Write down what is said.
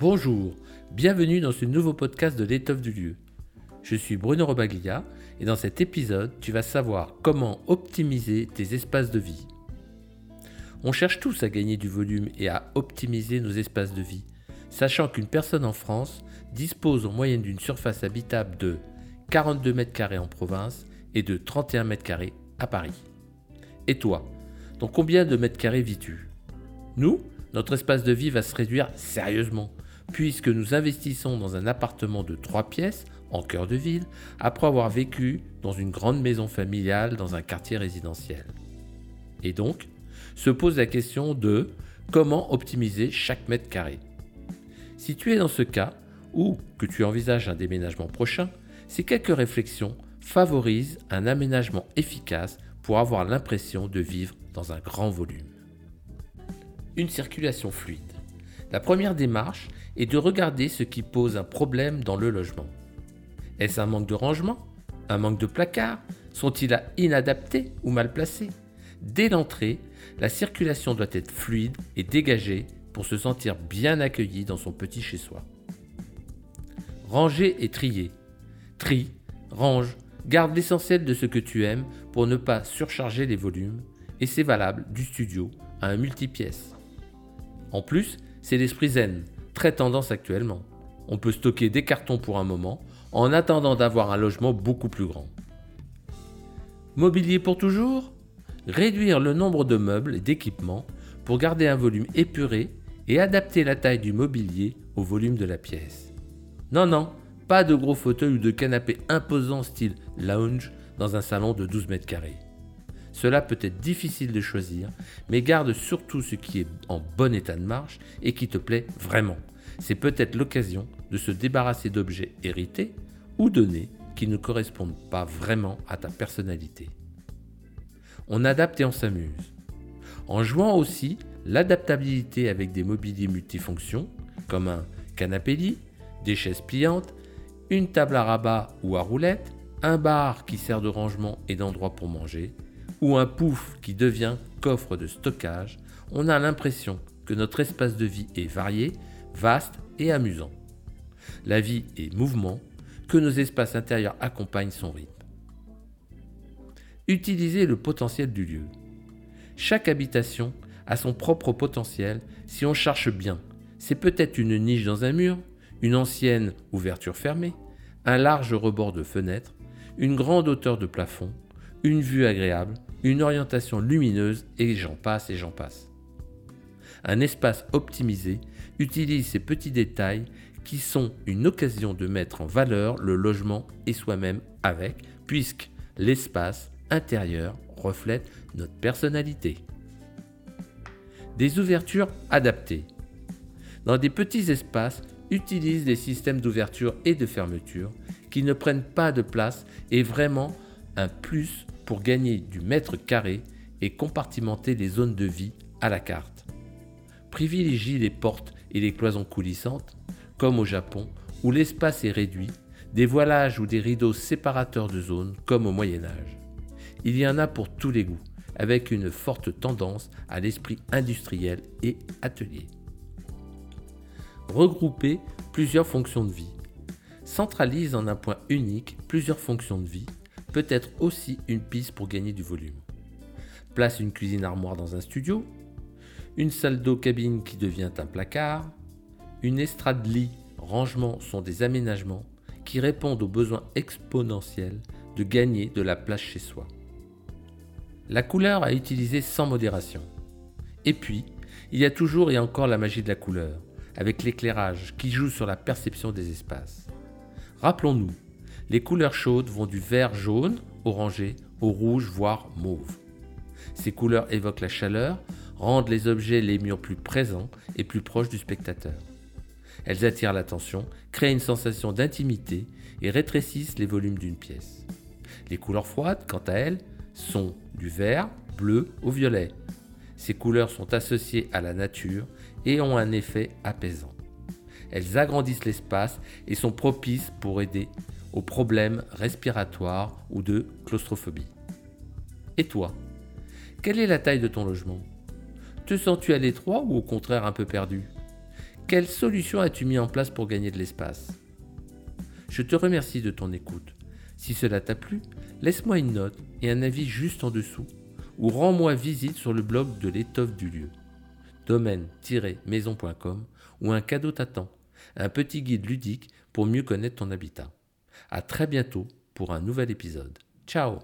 Bonjour, bienvenue dans ce nouveau podcast de l'étoffe du lieu. Je suis Bruno Robaglia et dans cet épisode, tu vas savoir comment optimiser tes espaces de vie. On cherche tous à gagner du volume et à optimiser nos espaces de vie, sachant qu'une personne en France dispose en moyenne d'une surface habitable de 42 mètres carrés en province et de 31 mètres carrés à Paris. Et toi, dans combien de mètres carrés vis-tu? Nous, notre espace de vie va se réduire sérieusement puisque nous investissons dans un appartement de 3 pièces en cœur de ville, après avoir vécu dans une grande maison familiale dans un quartier résidentiel. Et donc, se pose la question de comment optimiser chaque mètre carré. Si tu es dans ce cas, ou que tu envisages un déménagement prochain, ces quelques réflexions favorisent un aménagement efficace pour avoir l'impression de vivre dans un grand volume. Une circulation fluide. La première démarche et de regarder ce qui pose un problème dans le logement. Est-ce un manque de rangement Un manque de placard Sont-ils inadaptés ou mal placés Dès l'entrée, la circulation doit être fluide et dégagée pour se sentir bien accueilli dans son petit chez-soi. Ranger et trier. Trie, range, garde l'essentiel de ce que tu aimes pour ne pas surcharger les volumes, et c'est valable du studio à un multipièce. En plus, c'est l'esprit zen, très tendance actuellement. On peut stocker des cartons pour un moment en attendant d'avoir un logement beaucoup plus grand. Mobilier pour toujours? Réduire le nombre de meubles et d'équipements pour garder un volume épuré et adapter la taille du mobilier au volume de la pièce. Non, non, pas de gros fauteuils ou de canapés imposants style lounge dans un salon de 12 mètres carrés. Cela peut être difficile de choisir, mais garde surtout ce qui est en bon état de marche et qui te plaît vraiment. C'est peut-être l'occasion de se débarrasser d'objets hérités ou donnés qui ne correspondent pas vraiment à ta personnalité. On adapte et on s'amuse. En jouant aussi l'adaptabilité avec des mobiliers multifonctions, comme un canapé lit, des chaises pliantes, une table à rabat ou à roulettes, un bar qui sert de rangement et d'endroit pour manger, ou un pouf qui devient coffre de stockage, on a l'impression que notre espace de vie est varié, vaste et amusant. La vie est mouvement, que nos espaces intérieurs accompagnent son rythme. Utilisez le potentiel du lieu. Chaque habitation a son propre potentiel si on cherche bien. C'est peut-être une niche dans un mur, une ancienne ouverture fermée, un large rebord de fenêtre, une grande hauteur de plafond, une vue agréable, une orientation lumineuse et j'en passe et j'en passe. Un espace optimisé utilise ces petits détails qui sont une occasion de mettre en valeur le logement et soi-même avec, puisque l'espace intérieur reflète notre personnalité. Des ouvertures adaptées. Dans des petits espaces, utilise des systèmes d'ouverture et de fermeture qui ne prennent pas de place et vraiment un plus pour gagner du mètre carré et compartimenter les zones de vie à la carte. Privilégie les portes et les cloisons coulissantes, comme au Japon, où l'espace est réduit, des voilages ou des rideaux séparateurs de zones, comme au Moyen Âge. Il y en a pour tous les goûts, avec une forte tendance à l'esprit industriel et atelier. Regrouper plusieurs fonctions de vie. Centralise en un point unique plusieurs fonctions de vie peut être aussi une piste pour gagner du volume. Place une cuisine armoire dans un studio, une salle d'eau cabine qui devient un placard, une estrade lit, rangement sont des aménagements qui répondent aux besoins exponentiels de gagner de la place chez soi. La couleur à utiliser sans modération. Et puis, il y a toujours et encore la magie de la couleur, avec l'éclairage qui joue sur la perception des espaces. Rappelons-nous, les couleurs chaudes vont du vert jaune, orangé, au rouge, voire mauve. Ces couleurs évoquent la chaleur, rendent les objets les murs plus présents et plus proches du spectateur. Elles attirent l'attention, créent une sensation d'intimité et rétrécissent les volumes d'une pièce. Les couleurs froides, quant à elles, sont du vert, bleu au violet. Ces couleurs sont associées à la nature et ont un effet apaisant. Elles agrandissent l'espace et sont propices pour aider aux problèmes respiratoires ou de claustrophobie. Et toi Quelle est la taille de ton logement? Te sens-tu à l'étroit ou au contraire un peu perdu? Quelle solution as-tu mis en place pour gagner de l'espace? Je te remercie de ton écoute. Si cela t'a plu, laisse-moi une note et un avis juste en dessous ou rends-moi visite sur le blog de l'étoffe du lieu domaine-maison.com où un cadeau t'attend, un petit guide ludique pour mieux connaître ton habitat. À très bientôt pour un nouvel épisode. Ciao